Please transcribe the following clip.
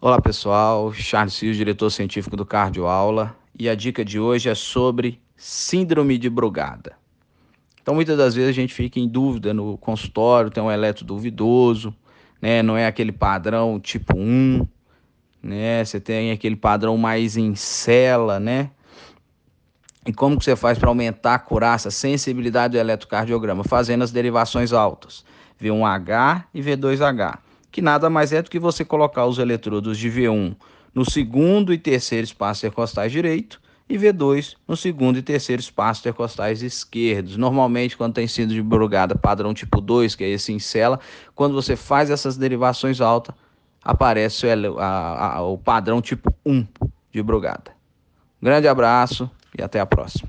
Olá pessoal, Charles Fios, diretor científico do Cardioaula, e a dica de hoje é sobre síndrome de Brugada. Então muitas das vezes a gente fica em dúvida no consultório, tem um eletro duvidoso, né? Não é aquele padrão tipo 1, né? Você tem aquele padrão mais em cela, né? E como que você faz para aumentar, curar essa sensibilidade do eletrocardiograma? Fazendo as derivações altas, V1H e V2H que nada mais é do que você colocar os eletrodos de V1 no segundo e terceiro espaço intercostais direito e V2 no segundo e terceiro espaço intercostais esquerdos. Normalmente, quando tem sido de brugada padrão tipo 2, que é esse em cela, quando você faz essas derivações altas, aparece o, a, a, o padrão tipo 1 de brugada. grande abraço e até a próxima.